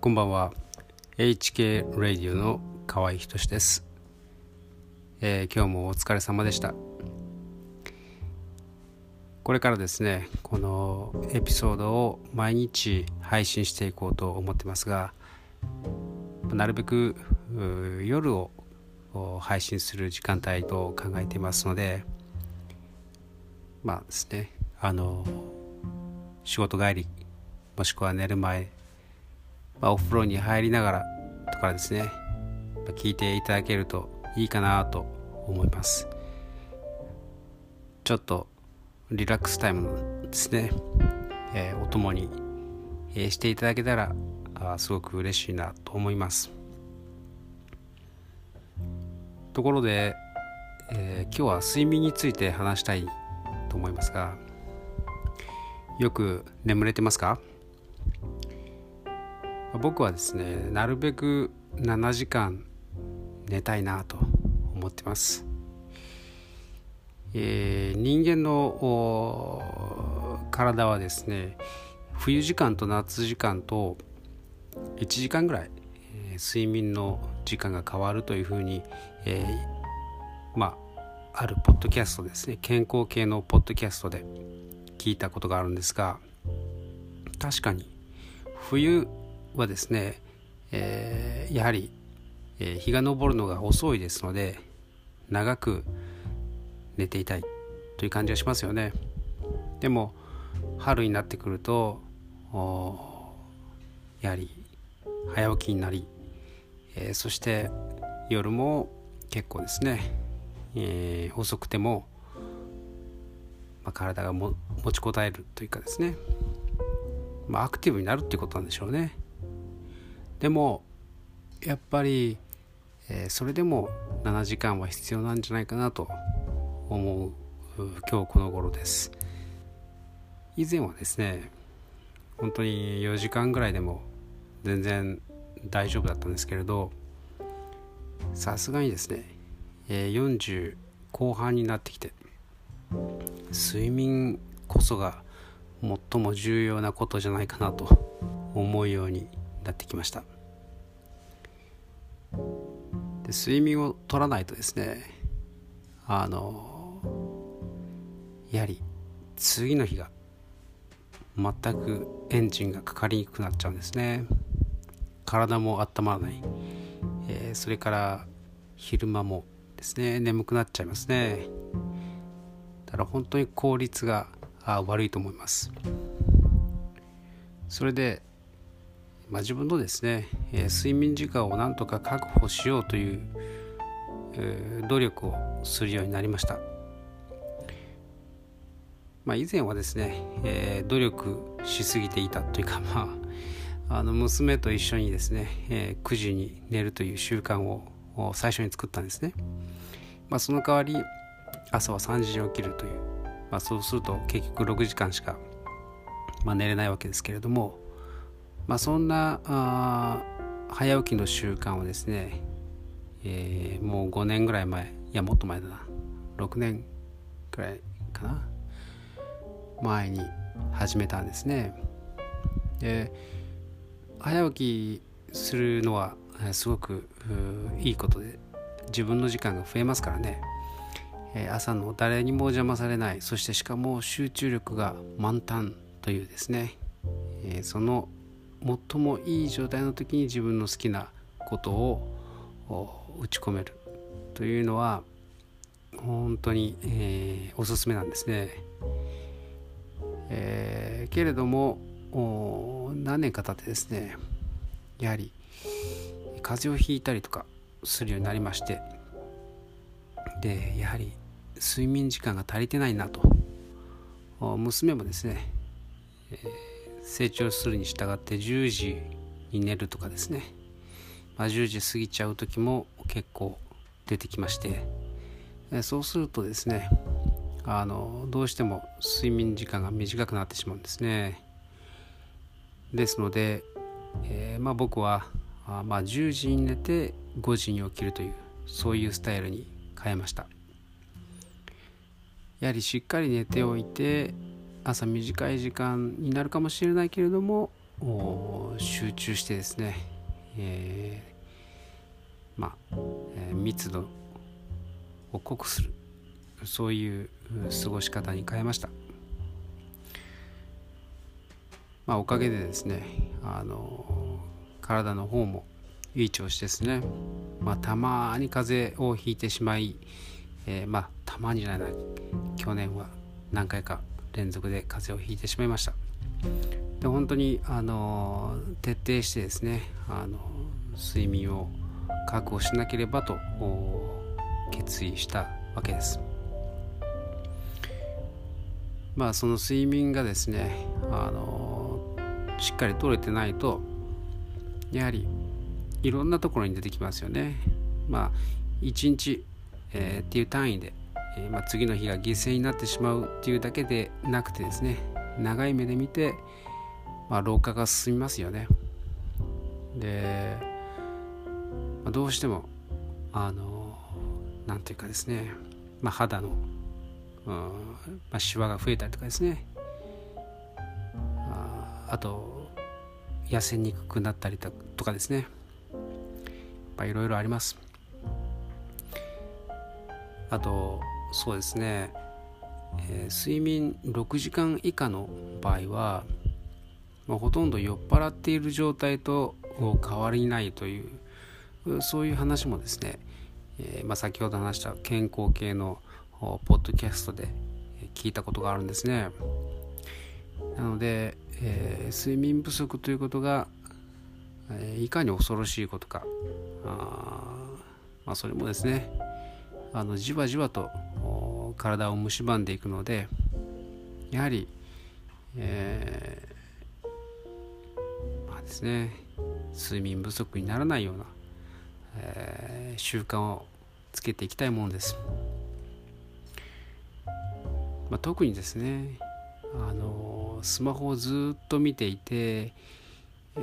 こんばんは。HK ラディオの河合仁です、えー、今日もお疲れ様でした。これからですねこのエピソードを毎日配信していこうと思ってますがなるべく夜を配信する時間帯と考えていますのでまあですねあの仕事帰りもしくは寝る前、まあ、お風呂に入りながらとかですね。聞いていただけるといいかなと思います。ちょっとリラックスタイムですね、えー、お供に、えー、していただけたらあすごく嬉しいなと思います。ところで、えー、今日は睡眠について話したいと思いますがよく眠れてますか？僕はですねなるべく7時間寝たいなと思ってます、えー、人間の体はですね冬時間と夏時間と1時間ぐらい、えー、睡眠の時間が変わるというふうに、えー、まああるポッドキャストですね健康系のポッドキャストで聞いたことがあるんですが確かに冬はですね、えー、やはり、えー、日が昇るのが遅いですので長く寝ていたいという感じがしますよね。でも春になってくるとやはり早起きになり、えー、そして夜も結構ですね、えー、遅くてもまあ、体がも持ちこたえるというかですね、まあ、アクティブになるっていうことなんでしょうね。でもやっぱり、えー、それでも7時間は必要なんじゃないかなと思う今日この頃です。以前はですね本当に4時間ぐらいでも全然大丈夫だったんですけれどさすがにですね、え、40後半になってきて睡眠こそが最も重要なことじゃないかなと思うようになってきました。で睡眠を取らないとですねあのやはり次の日が全くエンジンがかかりにくくなっちゃうんですね。体も温まらない、えー、それから昼間もですね眠くなっちゃいますね。だから本当に効率が悪いと思います。それで、まあ、自分のですね、えー、睡眠時間をなんとか確保しようという、えー、努力をするようになりましたまあ、以前はですね、えー、努力しすぎていたというか、まあ、あの娘と一緒にですね、えー、9時に寝るという習慣を最初に作ったんですね。まあ、その代わり朝は3時に起きるという、まあ、そうすると結局6時間しか、まあ、寝れないわけですけれども、まあ、そんな早起きの習慣をですね、えー、もう5年ぐらい前いやもっと前だな。6年くらいかな。前に始めたんですね。で早起きするのはすごくいいことで自分の時間が増えますからね。朝の誰にも邪魔されない。そしてしかも集中力が満タンというですね、その最もいい状態の時に自分の好きなことを打ち込めるというのは本当に、えー、おすすめなんですね。えー、けれども何年か経ってですねやはり風邪をひいたりとかするようになりましてでやはり睡眠時間が足りてないなと娘もですね、えー、成長するに従って10時に寝るとかですね、まあ、10時過ぎちゃう時も結構出てきまして、そうするとですねあのどうしても睡眠時間が短くなってしまうんですね。ですので、えー、まあ、僕はあまあ、10時に寝て5時に起きるというそういうスタイルに変えました。やはりしっかり寝ておいて朝短い時間になるかもしれないけれども集中してですね、えー、まあ、えー、密度を濃くするそういう過ごし方に変えました。まあ、おかげでですねあの体の方もいい調子ですね、まあ、たまに風邪をひいてしまい、えー、まあたまにじゃない去年は何回か連続で風邪をひいてしまいました。で本当にあの徹底してですねあの睡眠を確保しなければと決意したわけです。まあその睡眠がですねあのしっかり取れてないとやはりいろんなところに出てきますよね。まあ1日、えー、っていう単位で、え、まあ、次の日が犠牲になってしまうっていうだけでなくてですね長い目で見て、まあ、老化が進みますよね。で、まあ、どうしてもあのなんていうかですね、まあ、肌のうんまあ、シワが増えたりとかですね。ああと痩せにくくなったりとかですね。いろいろあります。あとそうですね、えー、睡眠6時間以下の場合は、まあ、ほとんど酔っ払っている状態と変わりないというそういう話もですね、えー、まあ、先ほど話した健康系のポッドキャストで聞いたことがあるんですね。なので、えー、睡眠不足ということが、えー、いかに恐ろしいことかあ、まあ、それもですねあのじわじわと体を蝕んでいくのでやはり、えー、まあですね睡眠不足にならないような、えー、習慣をつけていきたいものです。まあ、特にですねあのスマホをずっと見ていて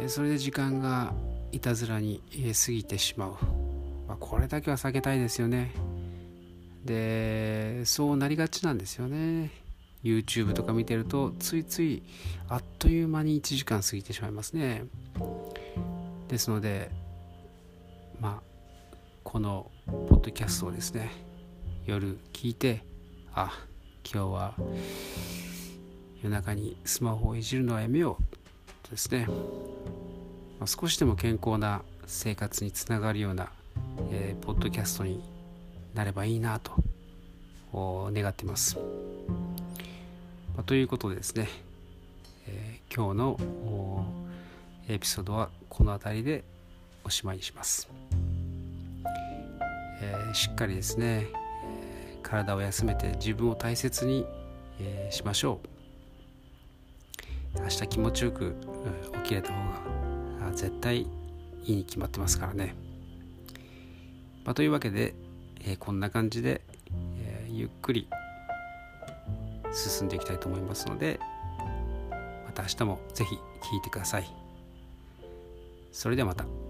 それで時間がいたずらに過ぎてしまう、まあ、これだけは避けたいですよねでそうなりがちなんですよね。YouTube とか見てるとついついあっという間に1時間過ぎてしまいますね。ですのでまあこのポッドキャストをですね夜聞いてあ今日は夜中にスマホをいじるのはやめようとですね、まあ、少しでも健康な生活につながるような、えー、ポッドキャストになればいいなと願っています。まあ、ということでですね、えー、今日のエピソードはこの辺りでおしまいにします。えー、しっかりですね、体を休めて自分を大切に、え、しましょう明日気持ちよく起きれた方が絶対いいに決まってますからね、まあ、というわけで、え、こんな感じで、え、ゆっくり進んでいきたいと思いますのでまた明日も是非聴いてくださいそれではまた。